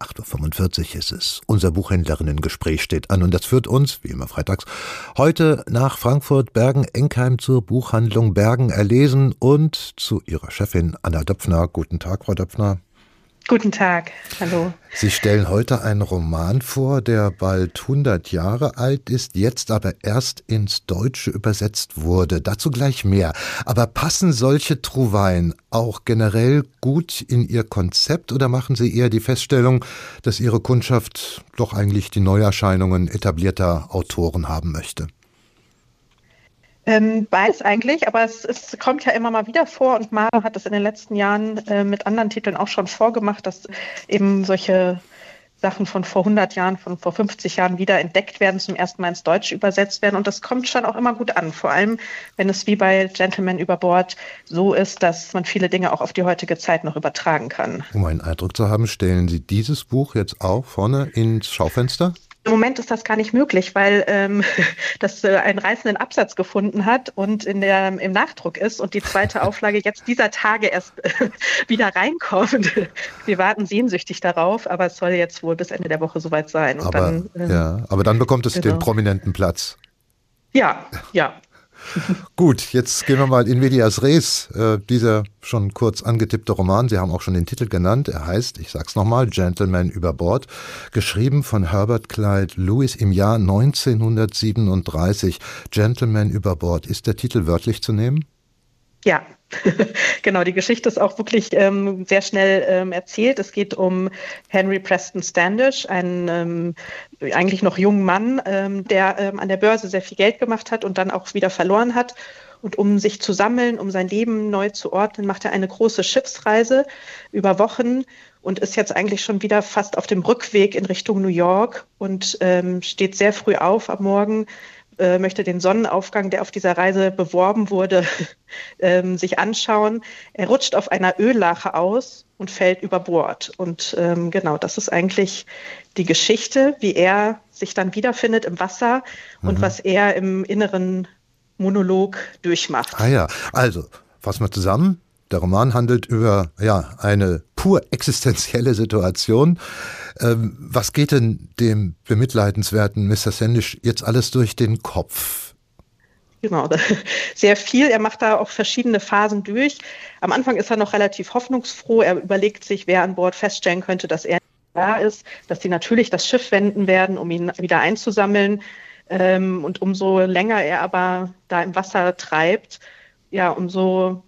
8.45 Uhr ist es. Unser Buchhändlerinnen-Gespräch steht an und das führt uns, wie immer freitags, heute nach Frankfurt Bergen-Enkheim zur Buchhandlung Bergen erlesen und zu ihrer Chefin Anna Döpfner. Guten Tag, Frau Döpfner. Guten Tag, hallo. Sie stellen heute einen Roman vor, der bald 100 Jahre alt ist, jetzt aber erst ins Deutsche übersetzt wurde. Dazu gleich mehr. Aber passen solche Trouvaillen auch generell gut in Ihr Konzept oder machen Sie eher die Feststellung, dass Ihre Kundschaft doch eigentlich die Neuerscheinungen etablierter Autoren haben möchte? Ähm, beides eigentlich, aber es, es, kommt ja immer mal wieder vor und Mara hat es in den letzten Jahren äh, mit anderen Titeln auch schon vorgemacht, dass eben solche Sachen von vor 100 Jahren, von vor 50 Jahren wieder entdeckt werden, zum ersten Mal ins Deutsche übersetzt werden. Und das kommt schon auch immer gut an. Vor allem, wenn es wie bei Gentleman über Bord so ist, dass man viele Dinge auch auf die heutige Zeit noch übertragen kann. Um einen Eindruck zu haben, stellen Sie dieses Buch jetzt auch vorne ins Schaufenster? Im Moment ist das gar nicht möglich, weil ähm, das äh, einen reißenden Absatz gefunden hat und in der, im Nachdruck ist und die zweite Auflage jetzt dieser Tage erst äh, wieder reinkommt. Wir warten sehnsüchtig darauf, aber es soll jetzt wohl bis Ende der Woche soweit sein. aber, dann, äh, ja, aber dann bekommt es genau. den prominenten Platz. Ja, ja. Gut, jetzt gehen wir mal in Medias Res. Äh, dieser schon kurz angetippte Roman, Sie haben auch schon den Titel genannt. Er heißt, ich sag's nochmal, Gentleman über Bord. Geschrieben von Herbert Clyde Lewis im Jahr 1937. Gentleman über Bord. Ist der Titel wörtlich zu nehmen? Ja, genau. Die Geschichte ist auch wirklich ähm, sehr schnell ähm, erzählt. Es geht um Henry Preston Standish, einen ähm, eigentlich noch jungen Mann, ähm, der ähm, an der Börse sehr viel Geld gemacht hat und dann auch wieder verloren hat. Und um sich zu sammeln, um sein Leben neu zu ordnen, macht er eine große Schiffsreise über Wochen und ist jetzt eigentlich schon wieder fast auf dem Rückweg in Richtung New York und ähm, steht sehr früh auf am Morgen äh, möchte den Sonnenaufgang, der auf dieser Reise beworben wurde, ähm, sich anschauen. Er rutscht auf einer Öllache aus und fällt über Bord. Und ähm, genau, das ist eigentlich die Geschichte, wie er sich dann wiederfindet im Wasser mhm. und was er im inneren Monolog durchmacht. Ah ja, also fassen wir zusammen. Der Roman handelt über ja, eine pur existenzielle Situation. Ähm, was geht denn dem bemitleidenswerten Mr. Sandish jetzt alles durch den Kopf? Genau, sehr viel. Er macht da auch verschiedene Phasen durch. Am Anfang ist er noch relativ hoffnungsfroh. Er überlegt sich, wer an Bord feststellen könnte, dass er da ist, dass sie natürlich das Schiff wenden werden, um ihn wieder einzusammeln. Ähm, und umso länger er aber da im Wasser treibt, ja, umso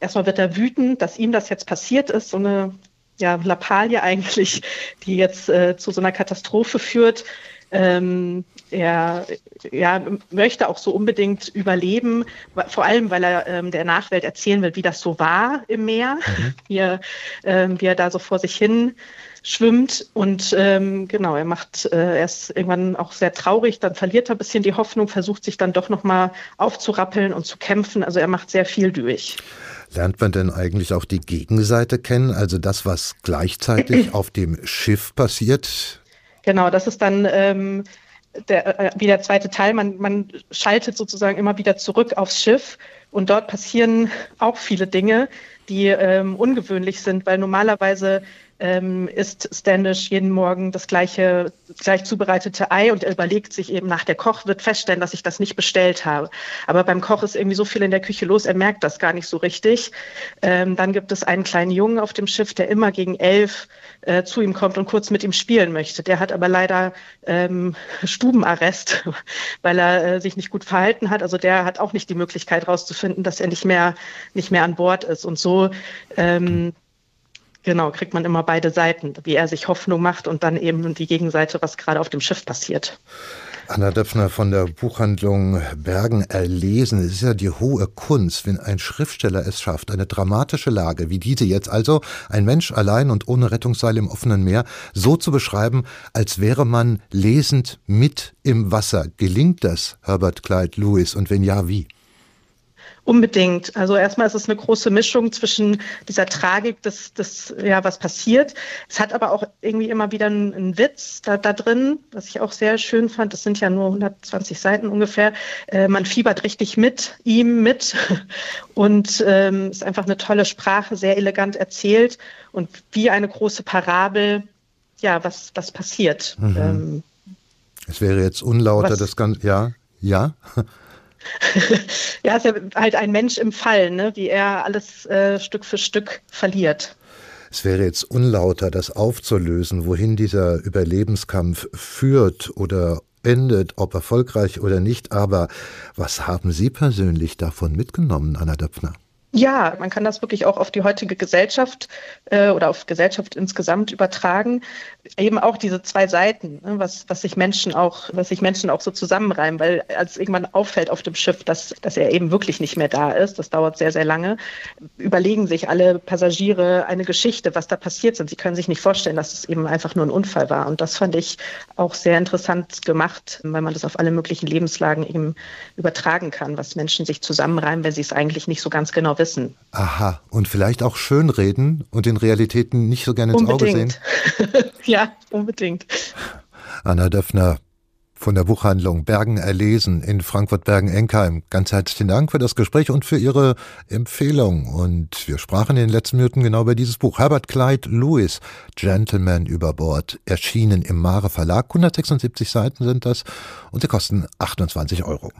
erstmal wird er wütend, dass ihm das jetzt passiert ist, so eine ja, Lappalie eigentlich, die jetzt äh, zu so einer Katastrophe führt. Ähm, er ja, möchte auch so unbedingt überleben, vor allem weil er ähm, der Nachwelt erzählen will, wie das so war im Meer, mhm. wie, er, ähm, wie er da so vor sich hin schwimmt. Und ähm, genau, er macht, äh, er ist irgendwann auch sehr traurig, dann verliert er ein bisschen die Hoffnung, versucht sich dann doch nochmal aufzurappeln und zu kämpfen. Also er macht sehr viel durch. Lernt man denn eigentlich auch die Gegenseite kennen, also das, was gleichzeitig auf dem Schiff passiert? Genau, das ist dann ähm, der, äh, wie der zweite Teil. Man, man schaltet sozusagen immer wieder zurück aufs Schiff und dort passieren auch viele Dinge, die ähm, ungewöhnlich sind, weil normalerweise ähm, isst Standish jeden Morgen das gleiche, gleich zubereitete Ei und er überlegt sich eben nach der Koch wird feststellen, dass ich das nicht bestellt habe. Aber beim Koch ist irgendwie so viel in der Küche los, er merkt das gar nicht so richtig. Ähm, dann gibt es einen kleinen Jungen auf dem Schiff, der immer gegen elf äh, zu ihm kommt und kurz mit ihm spielen möchte. Der hat aber leider ähm, Stubenarrest, weil er äh, sich nicht gut verhalten hat. Also der hat auch nicht die Möglichkeit herauszufinden, dass er nicht mehr, nicht mehr an Bord ist. Und so ähm, Genau, kriegt man immer beide Seiten, wie er sich Hoffnung macht und dann eben die Gegenseite, was gerade auf dem Schiff passiert. Anna Döpfner von der Buchhandlung Bergen erlesen. Es ist ja die hohe Kunst, wenn ein Schriftsteller es schafft, eine dramatische Lage wie diese jetzt, also ein Mensch allein und ohne Rettungsseil im offenen Meer, so zu beschreiben, als wäre man lesend mit im Wasser. Gelingt das, Herbert Clyde Lewis? Und wenn ja, wie? Unbedingt. Also erstmal ist es eine große Mischung zwischen dieser Tragik des, des ja, was passiert. Es hat aber auch irgendwie immer wieder einen, einen Witz da, da drin, was ich auch sehr schön fand. Das sind ja nur 120 Seiten ungefähr. Äh, man fiebert richtig mit ihm mit und ähm, ist einfach eine tolle Sprache, sehr elegant erzählt und wie eine große Parabel ja, was, was passiert. Mhm. Ähm, es wäre jetzt unlauter, was, das Ganze, ja, ja. ja, ist ja halt ein Mensch im Fall, ne? wie er alles äh, Stück für Stück verliert. Es wäre jetzt unlauter, das aufzulösen, wohin dieser Überlebenskampf führt oder endet, ob erfolgreich oder nicht. Aber was haben Sie persönlich davon mitgenommen, Anna Döpfner? Ja, man kann das wirklich auch auf die heutige Gesellschaft äh, oder auf Gesellschaft insgesamt übertragen. Eben auch diese zwei Seiten, ne, was, was sich Menschen auch, was sich Menschen auch so zusammenreimen, weil als irgendwann auffällt auf dem Schiff, dass, dass er eben wirklich nicht mehr da ist, das dauert sehr, sehr lange, überlegen sich alle Passagiere eine Geschichte, was da passiert ist. Sie können sich nicht vorstellen, dass es eben einfach nur ein Unfall war. Und das fand ich auch sehr interessant gemacht, weil man das auf alle möglichen Lebenslagen eben übertragen kann, was Menschen sich zusammenreimen, wenn sie es eigentlich nicht so ganz genau wissen. Aha, und vielleicht auch schönreden und den Realitäten nicht so gerne ins unbedingt. Auge sehen? ja, unbedingt. Anna Döffner von der Buchhandlung Bergen erlesen in Frankfurt-Bergen-Enkheim. Ganz herzlichen Dank für das Gespräch und für Ihre Empfehlung. Und wir sprachen in den letzten Minuten genau über dieses Buch. Herbert Clyde Lewis, Gentleman über Bord, erschienen im Mare Verlag. 176 Seiten sind das und sie kosten 28 Euro.